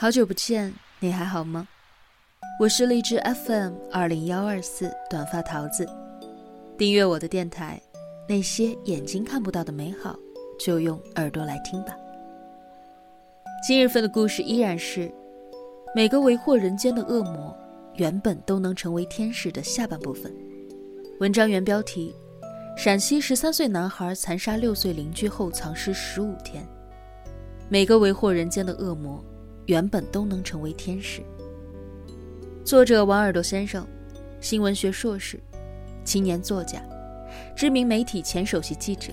好久不见，你还好吗？我是荔枝 FM 二零幺二四短发桃子，订阅我的电台，那些眼睛看不到的美好，就用耳朵来听吧。今日份的故事依然是每个为祸人间的恶魔，原本都能成为天使的下半部分。文章原标题：陕西十三岁男孩残杀六岁邻居后藏尸十五天。每个为祸人间的恶魔，原本都能成为天使。作者王耳朵先生，新闻学硕士，青年作家，知名媒体前首席记者，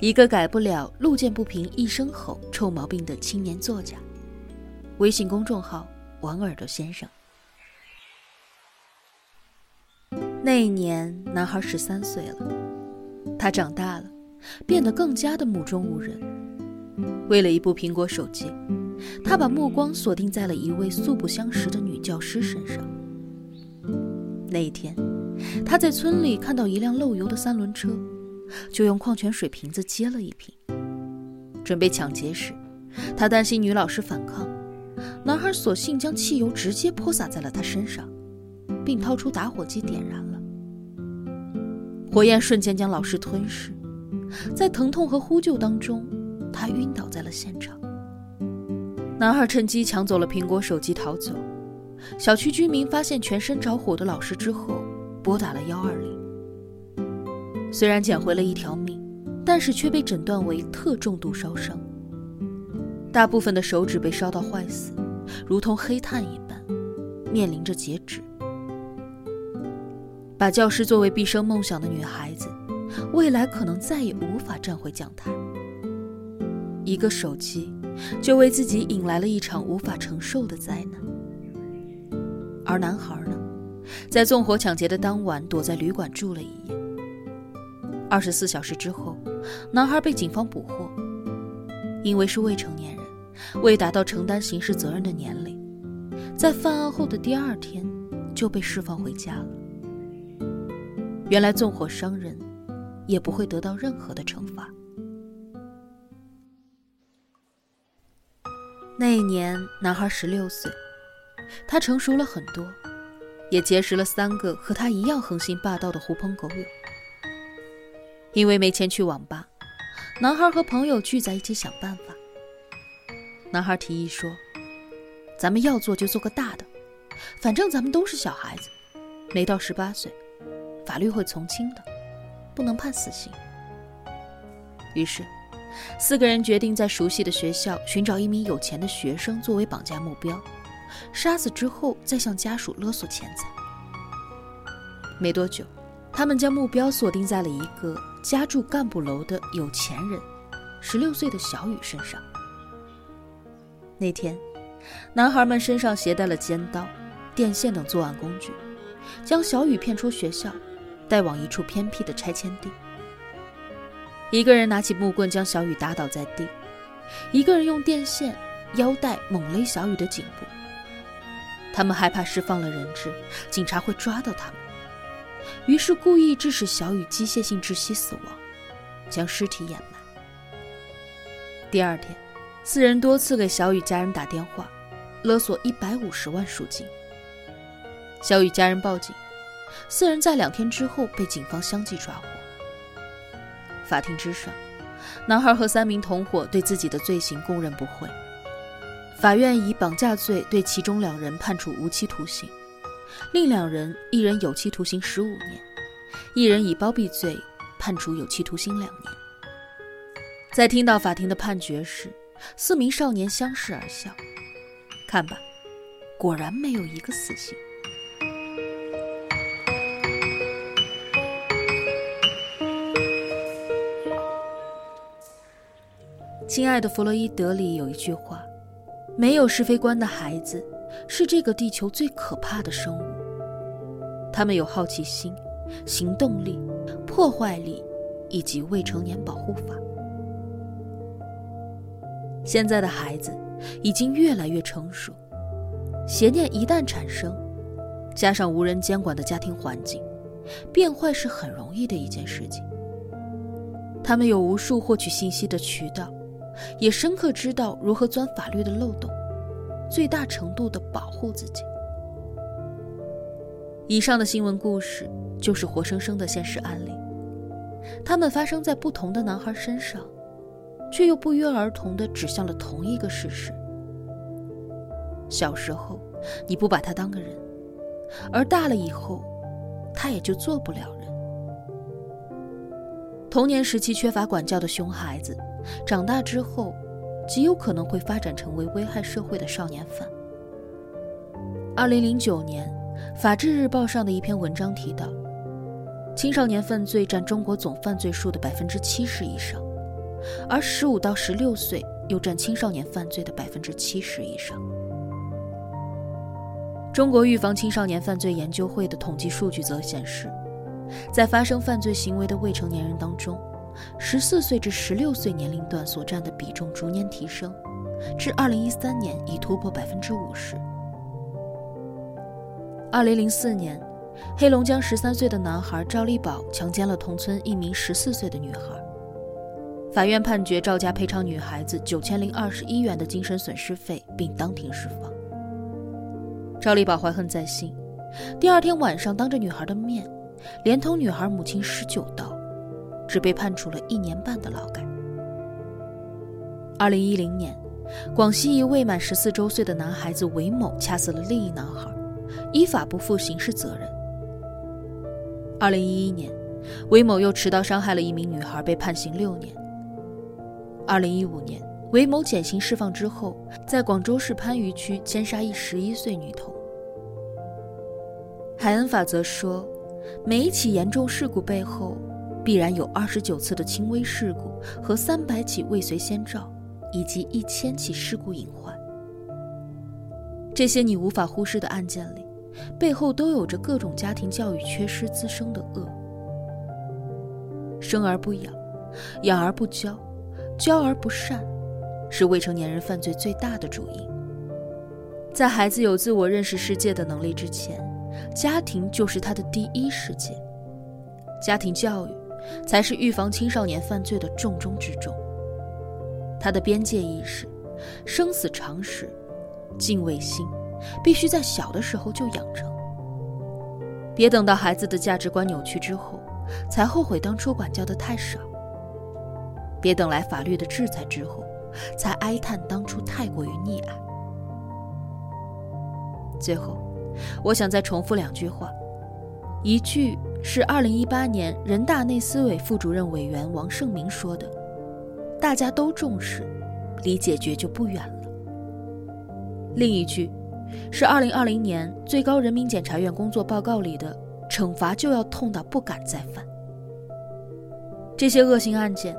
一个改不了路见不平一声吼臭毛病的青年作家。微信公众号王耳朵先生。那一年，男孩十三岁了，他长大了，变得更加的目中无人。为了一部苹果手机，他把目光锁定在了一位素不相识的女教师身上。那一天，他在村里看到一辆漏油的三轮车，就用矿泉水瓶子接了一瓶。准备抢劫时，他担心女老师反抗，男孩索性将汽油直接泼洒在了她身上，并掏出打火机点燃了。火焰瞬间将老师吞噬，在疼痛和呼救当中，他晕倒在了现场。男孩趁机抢走了苹果手机逃走。小区居民发现全身着火的老师之后，拨打了幺二零。虽然捡回了一条命，但是却被诊断为特重度烧伤，大部分的手指被烧到坏死，如同黑炭一般，面临着截肢。把教师作为毕生梦想的女孩子，未来可能再也无法站回讲台。一个手机，就为自己引来了一场无法承受的灾难。而男孩呢，在纵火抢劫的当晚，躲在旅馆住了一夜。二十四小时之后，男孩被警方捕获，因为是未成年人，未达到承担刑事责任的年龄，在犯案后的第二天就被释放回家了。原来纵火伤人，也不会得到任何的惩罚。那一年，男孩十六岁，他成熟了很多，也结识了三个和他一样横行霸道的狐朋狗友。因为没钱去网吧，男孩和朋友聚在一起想办法。男孩提议说：“咱们要做就做个大的，反正咱们都是小孩子，没到十八岁。”法律会从轻的，不能判死刑。于是，四个人决定在熟悉的学校寻找一名有钱的学生作为绑架目标，杀死之后再向家属勒索钱财。没多久，他们将目标锁定在了一个家住干部楼的有钱人——十六岁的小雨身上。那天，男孩们身上携带了尖刀、电线等作案工具，将小雨骗出学校。带往一处偏僻的拆迁地。一个人拿起木棍将小雨打倒在地，一个人用电线、腰带猛勒小雨的颈部。他们害怕释放了人质，警察会抓到他们，于是故意致使小雨机械性窒息死亡，将尸体掩埋。第二天，四人多次给小雨家人打电话，勒索一百五十万赎金。小雨家人报警。四人在两天之后被警方相继抓获。法庭之上，男孩和三名同伙对自己的罪行供认不讳。法院以绑架罪对其中两人判处无期徒刑，另两人一人有期徒刑十五年，一人以包庇罪判处有期徒刑两年。在听到法庭的判决时，四名少年相视而笑。看吧，果然没有一个死刑。亲爱的弗洛伊德里有一句话：“没有是非观的孩子，是这个地球最可怕的生物。他们有好奇心、行动力、破坏力，以及未成年保护法。现在的孩子已经越来越成熟，邪念一旦产生，加上无人监管的家庭环境，变坏是很容易的一件事情。他们有无数获取信息的渠道。”也深刻知道如何钻法律的漏洞，最大程度的保护自己。以上的新闻故事就是活生生的现实案例，他们发生在不同的男孩身上，却又不约而同的指向了同一个事实：小时候你不把他当个人，而大了以后，他也就做不了人。童年时期缺乏管教的熊孩子，长大之后，极有可能会发展成为危害社会的少年犯。二零零九年。《法制日报》上的一篇文章提到，青少年犯罪占中国总犯罪数的百分之七十以上，而十五到十六岁又占青少年犯罪的百分之七十以上。中国预防青少年犯罪研究会的统计数据则显示，在发生犯罪行为的未成年人当中，十四岁至十六岁年龄段所占的比重逐年提升，至二零一三年已突破百分之五十。二零零四年，黑龙江十三岁的男孩赵立宝强奸了同村一名十四岁的女孩，法院判决赵家赔偿女孩子九千零二十一元的精神损失费，并当庭释放。赵立宝怀恨在心，第二天晚上当着女孩的面，连同女孩母亲十九刀，只被判处了一年半的劳改。二零一零年，广西一未满十四周岁的男孩子韦某掐死了另一男孩。依法不负刑事责任。二零一一年，韦某又持刀伤害了一名女孩，被判刑六年。二零一五年，韦某减刑释放之后，在广州市番禺区奸杀一十一岁女童。海恩法则说，每一起严重事故背后，必然有二十九次的轻微事故和三百起未遂先兆，以及一千起事故隐患。这些你无法忽视的案件里，背后都有着各种家庭教育缺失滋生的恶。生而不养，养而不教，教而不善，是未成年人犯罪最大的主因。在孩子有自我认识世界的能力之前，家庭就是他的第一世界。家庭教育，才是预防青少年犯罪的重中之重。他的边界意识，生死常识。敬畏心，必须在小的时候就养成。别等到孩子的价值观扭曲之后，才后悔当初管教的太少。别等来法律的制裁之后，才哀叹当初太过于溺爱。最后，我想再重复两句话，一句是2018年人大内司委副主任委员王胜明说的：“大家都重视，离解决就不远了。”另一句，是二零二零年最高人民检察院工作报告里的“惩罚就要痛到不敢再犯”。这些恶性案件，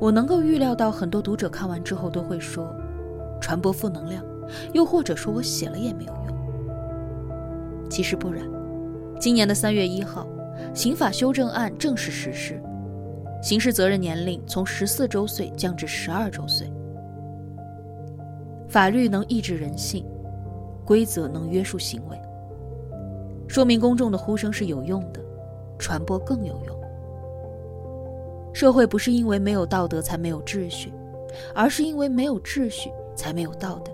我能够预料到，很多读者看完之后都会说，传播负能量，又或者说我写了也没有用。其实不然，今年的三月一号，刑法修正案正式实施，刑事责任年龄从十四周岁降至十二周岁。法律能抑制人性，规则能约束行为，说明公众的呼声是有用的，传播更有用。社会不是因为没有道德才没有秩序，而是因为没有秩序才没有道德。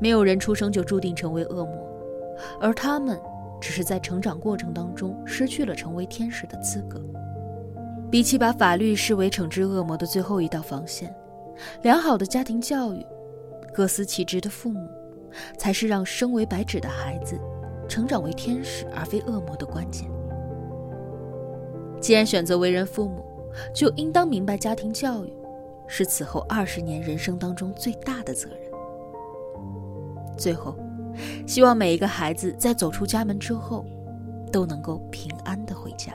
没有人出生就注定成为恶魔，而他们只是在成长过程当中失去了成为天使的资格。比起把法律视为惩治恶魔的最后一道防线。良好的家庭教育，各司其职的父母，才是让生为白纸的孩子成长为天使而非恶魔的关键。既然选择为人父母，就应当明白家庭教育是此后二十年人生当中最大的责任。最后，希望每一个孩子在走出家门之后，都能够平安的回家。